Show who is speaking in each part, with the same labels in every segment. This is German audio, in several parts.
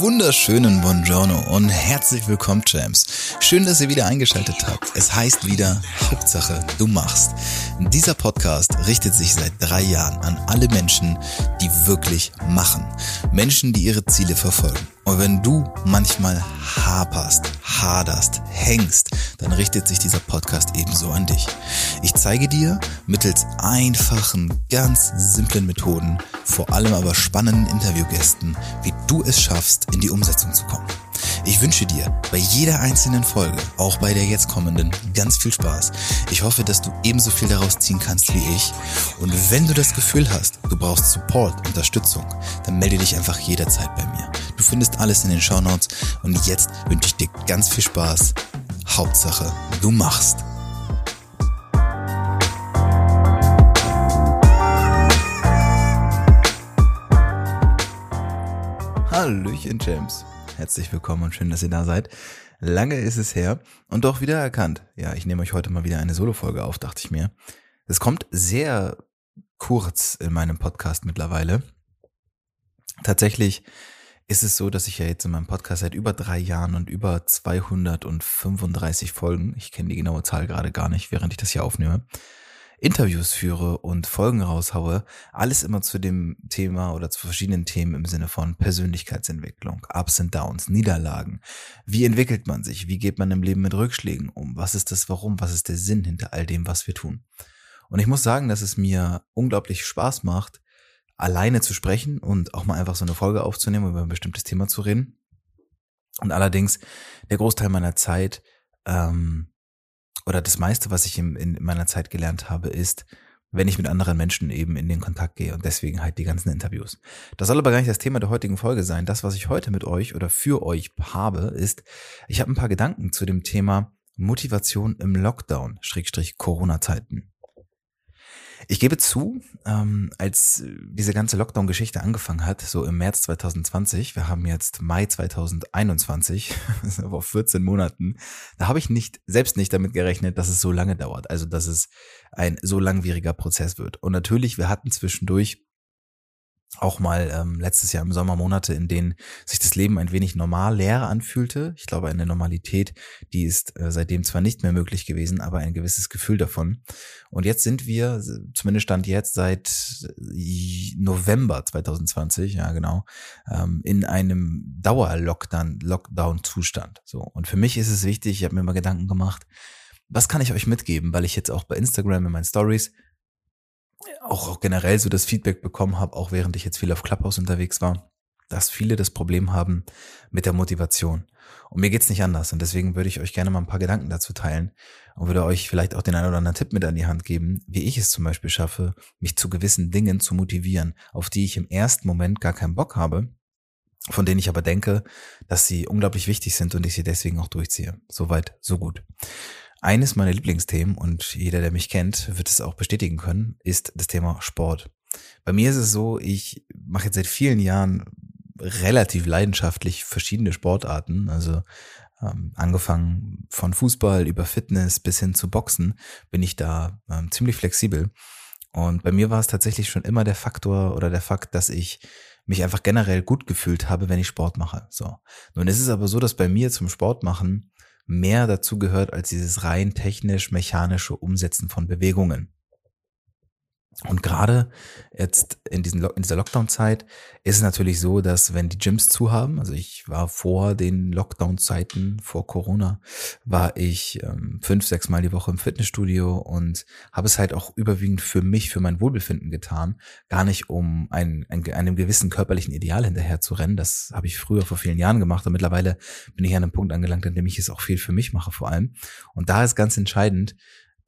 Speaker 1: wunderschönen Buongiorno und herzlich willkommen, Champs. Schön, dass ihr wieder eingeschaltet habt. Es heißt wieder Hauptsache, du machst. Dieser Podcast richtet sich seit drei Jahren an alle Menschen, die wirklich machen. Menschen, die ihre Ziele verfolgen. Und wenn du manchmal haperst, haderst, hängst, dann richtet sich dieser Podcast ebenso an dich. Ich zeige dir mittels einfachen, ganz simplen Methoden, vor allem aber spannenden Interviewgästen, wie du es schaffst, in die Umsetzung zu kommen. Ich wünsche dir bei jeder einzelnen Folge, auch bei der jetzt kommenden, ganz viel Spaß. Ich hoffe, dass du ebenso viel daraus ziehen kannst wie ich. Und wenn du das Gefühl hast, du brauchst Support, Unterstützung, dann melde dich einfach jederzeit bei mir. Du findest alles in den Show Notes und jetzt wünsche ich dir ganz viel Spaß. Hauptsache, du machst. Hallöchen, James. Herzlich willkommen und schön, dass ihr da seid. Lange ist es her und doch wieder erkannt. Ja, ich nehme euch heute mal wieder eine Solo-Folge auf, dachte ich mir. Es kommt sehr kurz in meinem Podcast mittlerweile. Tatsächlich ist es so, dass ich ja jetzt in meinem Podcast seit über drei Jahren und über 235 Folgen, ich kenne die genaue Zahl gerade gar nicht, während ich das hier aufnehme, Interviews führe und Folgen raushaue, alles immer zu dem Thema oder zu verschiedenen Themen im Sinne von Persönlichkeitsentwicklung, Ups und Downs, Niederlagen. Wie entwickelt man sich? Wie geht man im Leben mit Rückschlägen um? Was ist das Warum? Was ist der Sinn hinter all dem, was wir tun? Und ich muss sagen, dass es mir unglaublich Spaß macht, alleine zu sprechen und auch mal einfach so eine Folge aufzunehmen, über ein bestimmtes Thema zu reden. Und allerdings der Großteil meiner Zeit ähm, oder das meiste, was ich in, in meiner Zeit gelernt habe, ist, wenn ich mit anderen Menschen eben in den Kontakt gehe und deswegen halt die ganzen Interviews. Das soll aber gar nicht das Thema der heutigen Folge sein. Das, was ich heute mit euch oder für euch habe, ist, ich habe ein paar Gedanken zu dem Thema Motivation im Lockdown, Schrägstrich Corona-Zeiten. Ich gebe zu, ähm, als diese ganze Lockdown-Geschichte angefangen hat, so im März 2020, wir haben jetzt Mai 2021, vor 14 Monaten, da habe ich nicht, selbst nicht damit gerechnet, dass es so lange dauert, also dass es ein so langwieriger Prozess wird. Und natürlich, wir hatten zwischendurch auch mal ähm, letztes Jahr im Sommermonate, in denen sich das Leben ein wenig normal leer anfühlte. Ich glaube, eine Normalität, die ist äh, seitdem zwar nicht mehr möglich gewesen, aber ein gewisses Gefühl davon. Und jetzt sind wir, zumindest stand jetzt seit äh, November 2020, ja genau, ähm, in einem Dauer-Lockdown, Lockdown-Zustand. So. Und für mich ist es wichtig, ich habe mir mal Gedanken gemacht, was kann ich euch mitgeben, weil ich jetzt auch bei Instagram in meinen Stories auch, auch generell so das Feedback bekommen habe, auch während ich jetzt viel auf Clubhouse unterwegs war, dass viele das Problem haben mit der Motivation. Und mir geht's nicht anders. Und deswegen würde ich euch gerne mal ein paar Gedanken dazu teilen und würde euch vielleicht auch den einen oder anderen Tipp mit an die Hand geben, wie ich es zum Beispiel schaffe, mich zu gewissen Dingen zu motivieren, auf die ich im ersten Moment gar keinen Bock habe, von denen ich aber denke, dass sie unglaublich wichtig sind und ich sie deswegen auch durchziehe. Soweit, so gut. Eines meiner Lieblingsthemen, und jeder, der mich kennt, wird es auch bestätigen können, ist das Thema Sport. Bei mir ist es so, ich mache jetzt seit vielen Jahren relativ leidenschaftlich verschiedene Sportarten. Also ähm, angefangen von Fußball über Fitness bis hin zu Boxen bin ich da ähm, ziemlich flexibel. Und bei mir war es tatsächlich schon immer der Faktor oder der Fakt, dass ich mich einfach generell gut gefühlt habe, wenn ich Sport mache. So. Nun ist es aber so, dass bei mir zum Sport machen mehr dazu gehört als dieses rein technisch-mechanische Umsetzen von Bewegungen. Und gerade jetzt in, diesen, in dieser Lockdown-Zeit ist es natürlich so, dass wenn die Gyms zu haben, also ich war vor den Lockdown-Zeiten, vor Corona, war ich ähm, fünf, sechs Mal die Woche im Fitnessstudio und habe es halt auch überwiegend für mich, für mein Wohlbefinden getan, gar nicht um ein, ein, einem gewissen körperlichen Ideal hinterher zu rennen. Das habe ich früher vor vielen Jahren gemacht und mittlerweile bin ich an einem Punkt angelangt, an dem ich es auch viel für mich mache vor allem. Und da ist ganz entscheidend,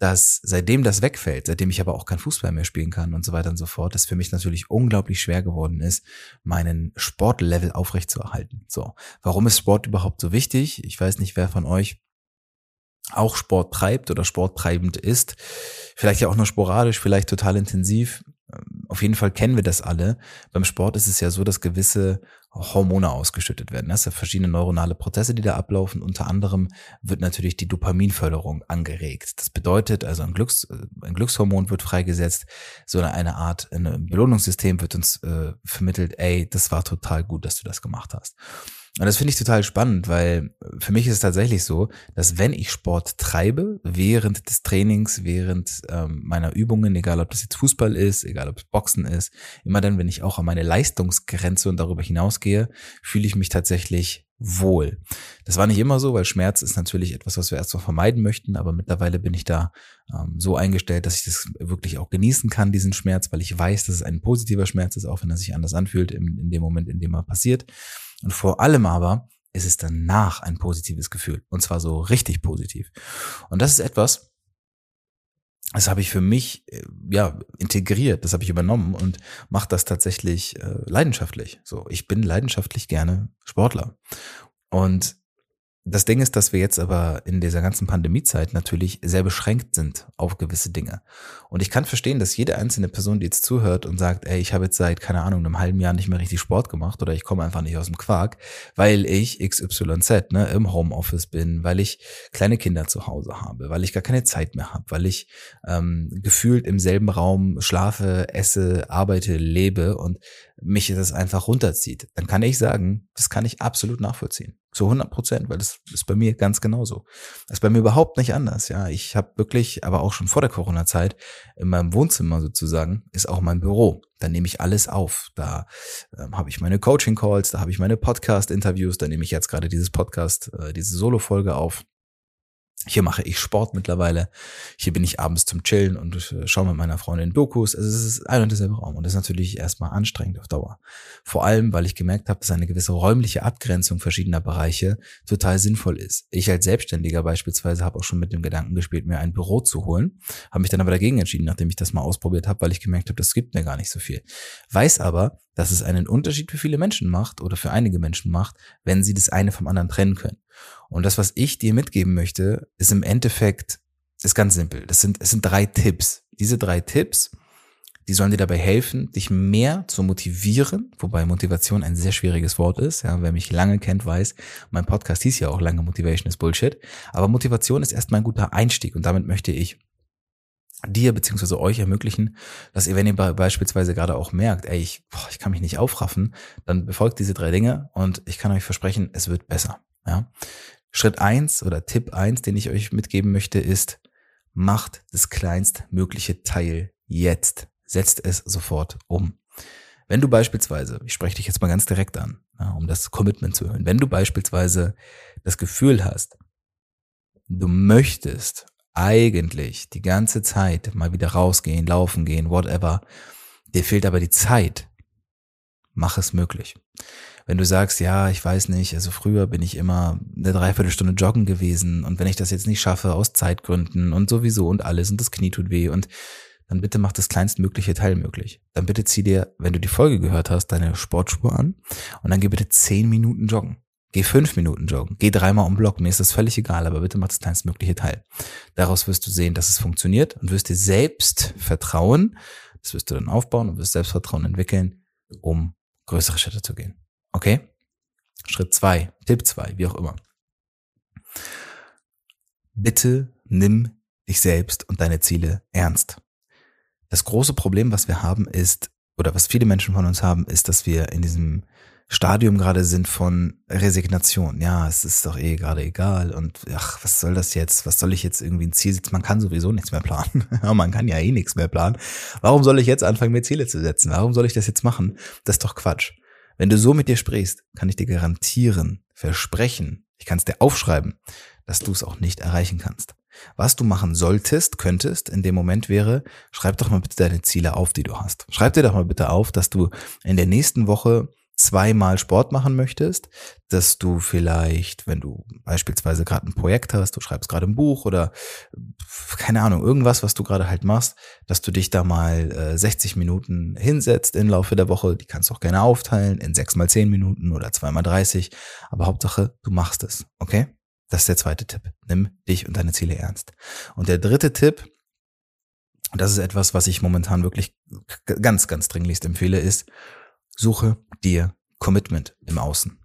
Speaker 1: dass seitdem das wegfällt, seitdem ich aber auch kein Fußball mehr spielen kann und so weiter und so fort, es für mich natürlich unglaublich schwer geworden ist, meinen Sportlevel aufrechtzuerhalten. So, warum ist Sport überhaupt so wichtig? Ich weiß nicht, wer von euch auch Sport treibt oder sporttreibend ist. Vielleicht ja auch nur sporadisch, vielleicht total intensiv. Auf jeden Fall kennen wir das alle. Beim Sport ist es ja so, dass gewisse Hormone ausgeschüttet werden. Das sind verschiedene neuronale Prozesse, die da ablaufen. Unter anderem wird natürlich die Dopaminförderung angeregt. Das bedeutet, also ein, Glücks, ein Glückshormon wird freigesetzt. So eine Art ein Belohnungssystem wird uns äh, vermittelt, ey, das war total gut, dass du das gemacht hast. Und das finde ich total spannend, weil für mich ist es tatsächlich so, dass wenn ich Sport treibe, während des Trainings, während ähm, meiner Übungen, egal ob das jetzt Fußball ist, egal ob es Boxen ist, immer dann, wenn ich auch an meine Leistungsgrenze und darüber hinausgehe, fühle ich mich tatsächlich wohl. Das war nicht immer so, weil Schmerz ist natürlich etwas, was wir erstmal vermeiden möchten, aber mittlerweile bin ich da ähm, so eingestellt, dass ich das wirklich auch genießen kann, diesen Schmerz, weil ich weiß, dass es ein positiver Schmerz ist, auch wenn er sich anders anfühlt in, in dem Moment, in dem er passiert. Und vor allem aber ist es danach ein positives Gefühl. Und zwar so richtig positiv. Und das ist etwas, das habe ich für mich äh, ja integriert, das habe ich übernommen und mache das tatsächlich äh, leidenschaftlich. So, ich bin leidenschaftlich gerne Sportler und das Ding ist, dass wir jetzt aber in dieser ganzen Pandemiezeit natürlich sehr beschränkt sind auf gewisse Dinge. Und ich kann verstehen, dass jede einzelne Person, die jetzt zuhört und sagt, ey, ich habe jetzt seit, keine Ahnung, einem halben Jahr nicht mehr richtig Sport gemacht oder ich komme einfach nicht aus dem Quark, weil ich XYZ ne, im Homeoffice bin, weil ich kleine Kinder zu Hause habe, weil ich gar keine Zeit mehr habe, weil ich ähm, gefühlt im selben Raum schlafe, esse, arbeite, lebe und mich das einfach runterzieht, dann kann ich sagen, das kann ich absolut nachvollziehen. Zu 100 Prozent, weil das ist bei mir ganz genauso. Das ist bei mir überhaupt nicht anders. Ja, ich habe wirklich, aber auch schon vor der Corona-Zeit, in meinem Wohnzimmer sozusagen, ist auch mein Büro. Da nehme ich alles auf. Da ähm, habe ich meine Coaching-Calls, da habe ich meine Podcast-Interviews, da nehme ich jetzt gerade dieses Podcast, äh, diese Solo-Folge auf. Hier mache ich Sport mittlerweile. Hier bin ich abends zum Chillen und äh, schaue mit meiner Freundin Dokus. Also es ist ein und derselbe Raum und das ist natürlich erstmal anstrengend auf Dauer. Vor allem, weil ich gemerkt habe, dass eine gewisse räumliche Abgrenzung verschiedener Bereiche total sinnvoll ist. Ich als Selbstständiger beispielsweise habe auch schon mit dem Gedanken gespielt, mir ein Büro zu holen, habe mich dann aber dagegen entschieden, nachdem ich das mal ausprobiert habe, weil ich gemerkt habe, das gibt mir gar nicht so viel. Weiß aber, dass es einen Unterschied für viele Menschen macht oder für einige Menschen macht, wenn sie das eine vom anderen trennen können. Und das, was ich dir mitgeben möchte, ist im Endeffekt, ist ganz simpel. Das sind, es sind drei Tipps. Diese drei Tipps, die sollen dir dabei helfen, dich mehr zu motivieren, wobei Motivation ein sehr schwieriges Wort ist. Ja, wer mich lange kennt, weiß, mein Podcast hieß ja auch lange Motivation is Bullshit. Aber Motivation ist erstmal ein guter Einstieg und damit möchte ich dir beziehungsweise euch ermöglichen, dass ihr, wenn ihr beispielsweise gerade auch merkt, ey, ich, boah, ich kann mich nicht aufraffen, dann befolgt diese drei Dinge und ich kann euch versprechen, es wird besser. Ja? Schritt eins oder Tipp eins, den ich euch mitgeben möchte, ist, macht das kleinstmögliche Teil jetzt. Setzt es sofort um. Wenn du beispielsweise, ich spreche dich jetzt mal ganz direkt an, ja, um das Commitment zu hören, wenn du beispielsweise das Gefühl hast, du möchtest eigentlich die ganze Zeit mal wieder rausgehen, laufen gehen, whatever, dir fehlt aber die Zeit, mach es möglich. Wenn du sagst, ja, ich weiß nicht, also früher bin ich immer eine Dreiviertelstunde joggen gewesen und wenn ich das jetzt nicht schaffe aus Zeitgründen und sowieso und alles und das Knie tut weh und dann bitte mach das kleinstmögliche Teil möglich. Dann bitte zieh dir, wenn du die Folge gehört hast, deine Sportschuhe an und dann geh bitte zehn Minuten joggen. Geh fünf Minuten joggen, geh dreimal um Block, mir ist das völlig egal, aber bitte mach das kleinstmögliche Teil. Daraus wirst du sehen, dass es funktioniert und wirst dir selbst vertrauen, das wirst du dann aufbauen und wirst Selbstvertrauen entwickeln, um größere Schritte zu gehen. Okay? Schritt zwei, Tipp zwei, wie auch immer. Bitte nimm dich selbst und deine Ziele ernst. Das große Problem, was wir haben, ist, oder was viele Menschen von uns haben, ist, dass wir in diesem Stadium gerade sind von Resignation. Ja, es ist doch eh gerade egal und ach, was soll das jetzt? Was soll ich jetzt irgendwie ein Ziel setzen? Man kann sowieso nichts mehr planen. man kann ja eh nichts mehr planen. Warum soll ich jetzt anfangen, mir Ziele zu setzen? Warum soll ich das jetzt machen? Das ist doch Quatsch. Wenn du so mit dir sprichst, kann ich dir garantieren, versprechen, ich kann es dir aufschreiben, dass du es auch nicht erreichen kannst. Was du machen solltest, könntest in dem Moment wäre, schreib doch mal bitte deine Ziele auf, die du hast. Schreib dir doch mal bitte auf, dass du in der nächsten Woche zweimal Sport machen möchtest, dass du vielleicht, wenn du beispielsweise gerade ein Projekt hast, du schreibst gerade ein Buch oder keine Ahnung, irgendwas, was du gerade halt machst, dass du dich da mal äh, 60 Minuten hinsetzt im Laufe der Woche. Die kannst du auch gerne aufteilen in sechs mal zehn Minuten oder zweimal 30. Aber Hauptsache, du machst es, okay? Das ist der zweite Tipp. Nimm dich und deine Ziele ernst. Und der dritte Tipp, das ist etwas, was ich momentan wirklich ganz, ganz dringlichst empfehle, ist, Suche dir Commitment im Außen.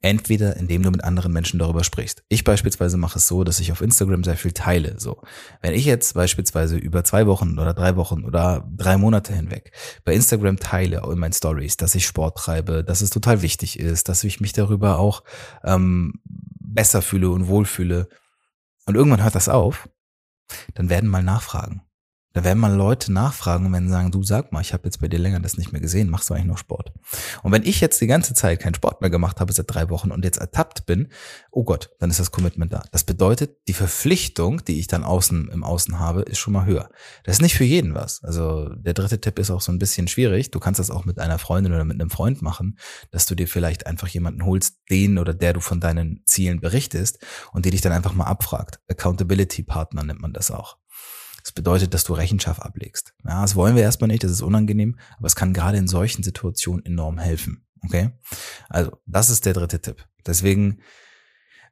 Speaker 1: Entweder indem du mit anderen Menschen darüber sprichst. Ich beispielsweise mache es so, dass ich auf Instagram sehr viel teile. So, wenn ich jetzt beispielsweise über zwei Wochen oder drei Wochen oder drei Monate hinweg bei Instagram teile in meinen Stories, dass ich Sport treibe, dass es total wichtig ist, dass ich mich darüber auch ähm, besser fühle und wohlfühle, und irgendwann hört das auf, dann werden mal Nachfragen. Da werden mal Leute nachfragen und werden sagen, du sag mal, ich habe jetzt bei dir länger das nicht mehr gesehen, machst du eigentlich noch Sport? Und wenn ich jetzt die ganze Zeit keinen Sport mehr gemacht habe seit drei Wochen und jetzt ertappt bin, oh Gott, dann ist das Commitment da. Das bedeutet, die Verpflichtung, die ich dann außen im Außen habe, ist schon mal höher. Das ist nicht für jeden was. Also der dritte Tipp ist auch so ein bisschen schwierig. Du kannst das auch mit einer Freundin oder mit einem Freund machen, dass du dir vielleicht einfach jemanden holst, den oder der du von deinen Zielen berichtest und die dich dann einfach mal abfragt. Accountability Partner nennt man das auch. Das bedeutet, dass du Rechenschaft ablegst. Ja, das wollen wir erstmal nicht, das ist unangenehm, aber es kann gerade in solchen Situationen enorm helfen. Okay? Also, das ist der dritte Tipp. Deswegen,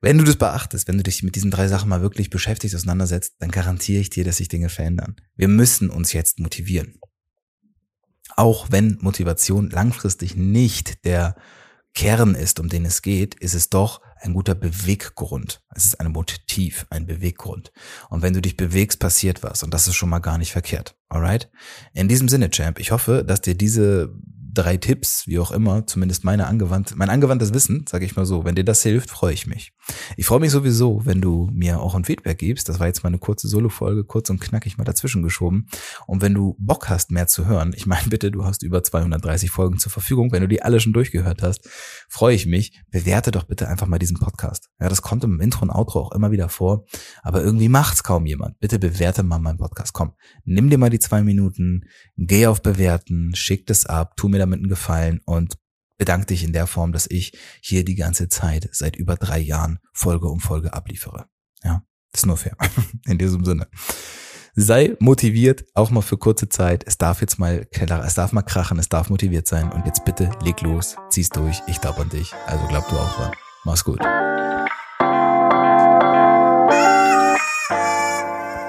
Speaker 1: wenn du das beachtest, wenn du dich mit diesen drei Sachen mal wirklich beschäftigt auseinandersetzt, dann garantiere ich dir, dass sich Dinge verändern. Wir müssen uns jetzt motivieren. Auch wenn Motivation langfristig nicht der Kern ist, um den es geht, ist es doch ein guter Beweggrund. Es ist ein Motiv, ein Beweggrund. Und wenn du dich bewegst, passiert was. Und das ist schon mal gar nicht verkehrt. Alright? In diesem Sinne, Champ, ich hoffe, dass dir diese drei Tipps, wie auch immer, zumindest meine angewandt, mein angewandtes Wissen, sage ich mal so, wenn dir das hilft, freue ich mich. Ich freue mich sowieso, wenn du mir auch ein Feedback gibst. Das war jetzt mal eine kurze Solo-Folge, kurz und knackig mal dazwischen geschoben. Und wenn du Bock hast, mehr zu hören, ich meine bitte, du hast über 230 Folgen zur Verfügung. Wenn du die alle schon durchgehört hast, freue ich mich. Bewerte doch bitte einfach mal diesen Podcast. Ja, das kommt im Intro und Outro auch immer wieder vor. Aber irgendwie macht's kaum jemand. Bitte bewerte mal meinen Podcast. Komm, nimm dir mal die zwei Minuten, geh auf Bewerten, schick das ab, tu mir damit einen Gefallen und bedanke dich in der Form, dass ich hier die ganze Zeit seit über drei Jahren Folge um Folge abliefere. Ja, ist nur fair. In diesem Sinne. Sei motiviert, auch mal für kurze Zeit. Es darf jetzt mal, es darf mal krachen, es darf motiviert sein. Und jetzt bitte leg los, zieh's durch. Ich glaube an dich. Also glaub du auch dran. Mach's gut.